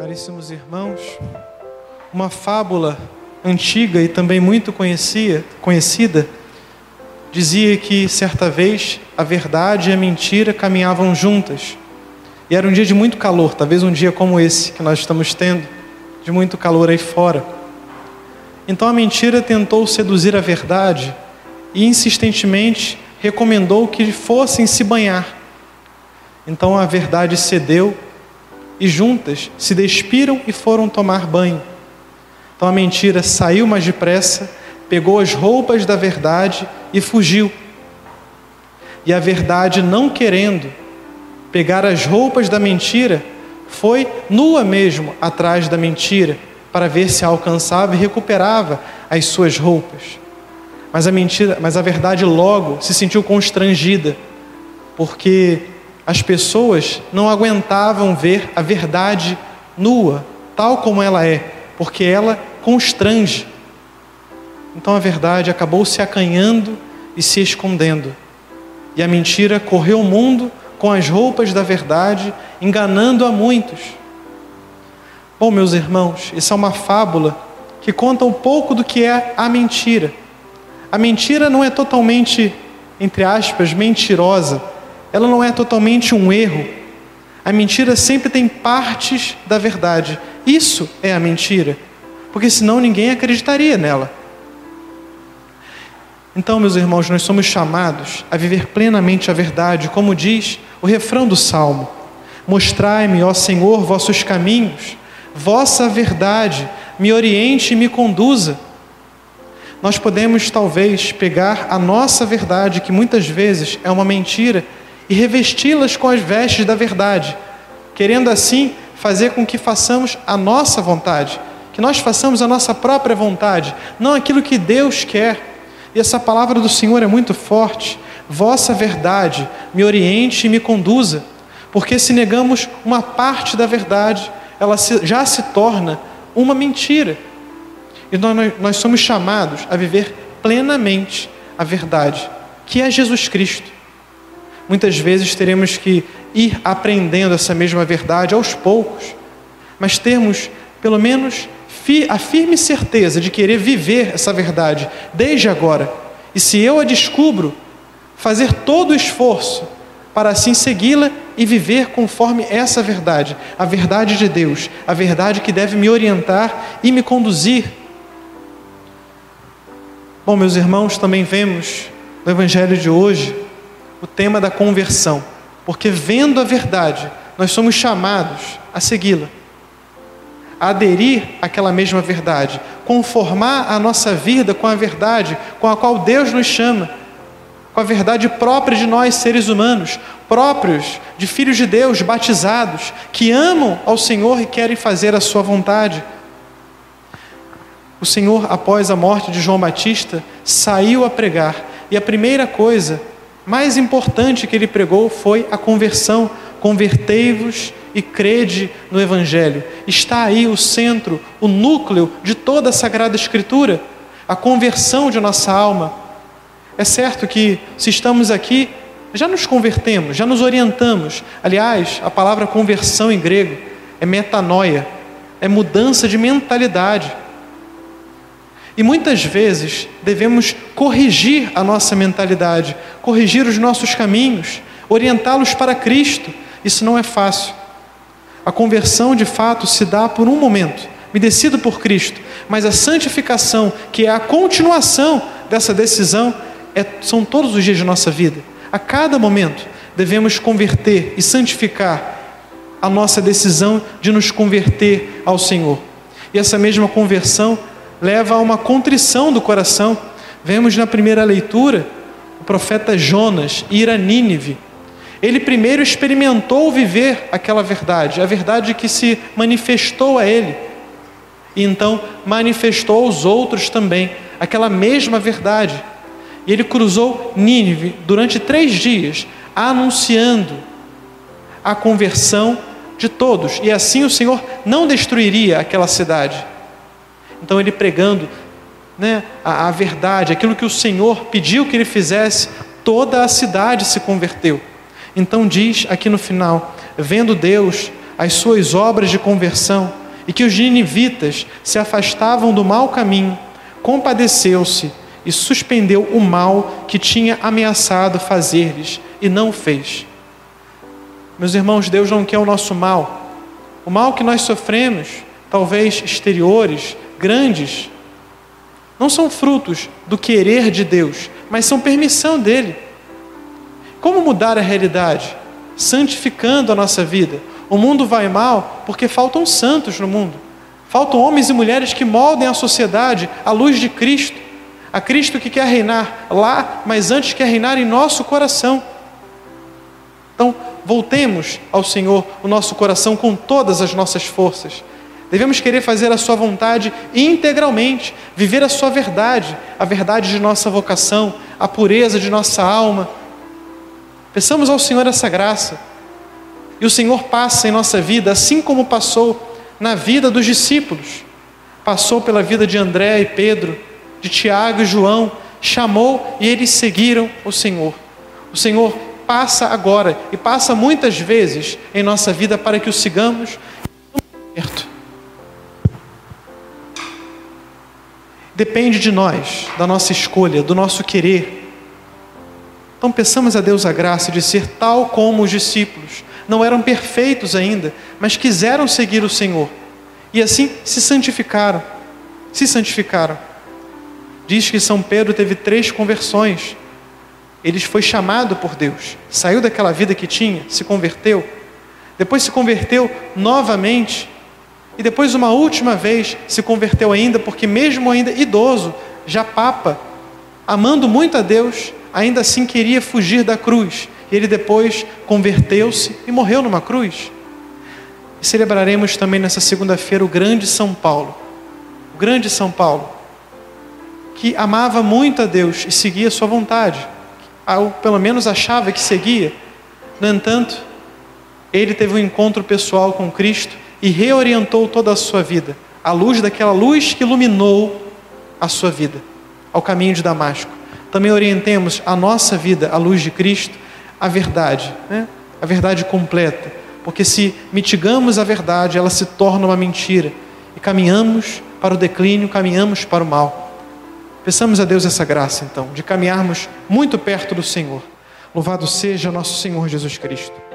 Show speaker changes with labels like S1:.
S1: Caríssimos irmãos, uma fábula antiga e também muito conhecia, conhecida dizia que certa vez a verdade e a mentira caminhavam juntas. E era um dia de muito calor, talvez um dia como esse que nós estamos tendo, de muito calor aí fora. Então a mentira tentou seduzir a verdade e insistentemente recomendou que fossem se banhar. Então a verdade cedeu e juntas se despiram e foram tomar banho. Então a mentira saiu mais depressa, pegou as roupas da verdade e fugiu. E a verdade, não querendo pegar as roupas da mentira, foi nua mesmo atrás da mentira para ver se a alcançava e recuperava as suas roupas. Mas a mentira, mas a verdade logo se sentiu constrangida, porque as pessoas não aguentavam ver a verdade nua, tal como ela é, porque ela constrange. Então a verdade acabou se acanhando e se escondendo. E a mentira correu o mundo com as roupas da verdade, enganando a muitos. Bom, meus irmãos, isso é uma fábula que conta um pouco do que é a mentira. A mentira não é totalmente, entre aspas, mentirosa. Ela não é totalmente um erro. A mentira sempre tem partes da verdade. Isso é a mentira. Porque senão ninguém acreditaria nela. Então, meus irmãos, nós somos chamados a viver plenamente a verdade, como diz o refrão do salmo: Mostrai-me, ó Senhor, vossos caminhos, vossa verdade, me oriente e me conduza nós podemos talvez pegar a nossa verdade, que muitas vezes é uma mentira, e revesti-las com as vestes da verdade, querendo assim fazer com que façamos a nossa vontade, que nós façamos a nossa própria vontade, não aquilo que Deus quer. E essa palavra do Senhor é muito forte. Vossa verdade me oriente e me conduza, porque se negamos uma parte da verdade, ela já se torna uma mentira. E nós, somos chamados a viver plenamente a verdade, que é Jesus Cristo. Muitas vezes teremos que ir aprendendo essa mesma verdade aos poucos, mas termos, pelo menos, a firme certeza de querer viver essa verdade desde agora. E se eu a descubro, fazer todo o esforço para assim segui-la e viver conforme essa verdade, a verdade de Deus, a verdade que deve me orientar e me conduzir Bom, meus irmãos, também vemos no Evangelho de hoje o tema da conversão, porque vendo a verdade, nós somos chamados a segui-la, a aderir àquela mesma verdade, conformar a nossa vida com a verdade com a qual Deus nos chama, com a verdade própria de nós, seres humanos, próprios de filhos de Deus, batizados, que amam ao Senhor e querem fazer a sua vontade. O Senhor, após a morte de João Batista, saiu a pregar, e a primeira coisa mais importante que ele pregou foi a conversão. Convertei-vos e crede no Evangelho. Está aí o centro, o núcleo de toda a Sagrada Escritura, a conversão de nossa alma. É certo que, se estamos aqui, já nos convertemos, já nos orientamos. Aliás, a palavra conversão em grego é metanoia, é mudança de mentalidade. E muitas vezes devemos corrigir a nossa mentalidade, corrigir os nossos caminhos, orientá-los para Cristo. Isso não é fácil. A conversão de fato se dá por um momento, me decido por Cristo, mas a santificação, que é a continuação dessa decisão, é, são todos os dias de nossa vida. A cada momento devemos converter e santificar a nossa decisão de nos converter ao Senhor. E essa mesma conversão leva a uma contrição do coração. Vemos na primeira leitura o profeta Jonas ir a Nínive. Ele primeiro experimentou viver aquela verdade, a verdade que se manifestou a ele. E então manifestou aos outros também aquela mesma verdade. E ele cruzou Nínive durante três dias, anunciando a conversão de todos. E assim o Senhor não destruiria aquela cidade então ele pregando né, a, a verdade, aquilo que o Senhor pediu que ele fizesse, toda a cidade se converteu. Então diz aqui no final: vendo Deus as suas obras de conversão e que os ninivitas se afastavam do mau caminho, compadeceu-se e suspendeu o mal que tinha ameaçado fazer-lhes e não fez. Meus irmãos, Deus não quer o nosso mal. O mal que nós sofremos, talvez exteriores, grandes, não são frutos do querer de Deus, mas são permissão dele. Como mudar a realidade? Santificando a nossa vida. O mundo vai mal porque faltam santos no mundo. Faltam homens e mulheres que moldem a sociedade à luz de Cristo. A Cristo que quer reinar lá, mas antes quer reinar em nosso coração. Então, voltemos ao Senhor o nosso coração com todas as nossas forças. Devemos querer fazer a Sua vontade integralmente, viver a Sua verdade, a verdade de nossa vocação, a pureza de nossa alma. Peçamos ao Senhor essa graça. E o Senhor passa em nossa vida, assim como passou na vida dos discípulos. Passou pela vida de André e Pedro, de Tiago e João, chamou e eles seguiram o Senhor. O Senhor passa agora e passa muitas vezes em nossa vida para que o sigamos perto. Depende de nós, da nossa escolha, do nosso querer. Então peçamos a Deus a graça de ser tal como os discípulos. Não eram perfeitos ainda, mas quiseram seguir o Senhor. E assim se santificaram. Se santificaram. Diz que São Pedro teve três conversões. Ele foi chamado por Deus, saiu daquela vida que tinha, se converteu, depois se converteu novamente, e depois, uma última vez, se converteu ainda, porque, mesmo ainda idoso, já papa, amando muito a Deus, ainda assim queria fugir da cruz. E ele depois converteu-se e morreu numa cruz. E celebraremos também nessa segunda-feira o grande São Paulo. O grande São Paulo, que amava muito a Deus e seguia a sua vontade. Ou pelo menos achava que seguia. No entanto, ele teve um encontro pessoal com Cristo e reorientou toda a sua vida, à luz daquela luz que iluminou a sua vida, ao caminho de Damasco também orientemos a nossa vida à luz de Cristo, a verdade, né? a verdade completa. Porque se mitigamos a verdade, ela se torna uma mentira. E caminhamos para o declínio, caminhamos para o mal. Peçamos a Deus essa graça, então, de caminharmos muito perto do Senhor. Louvado seja nosso Senhor Jesus Cristo.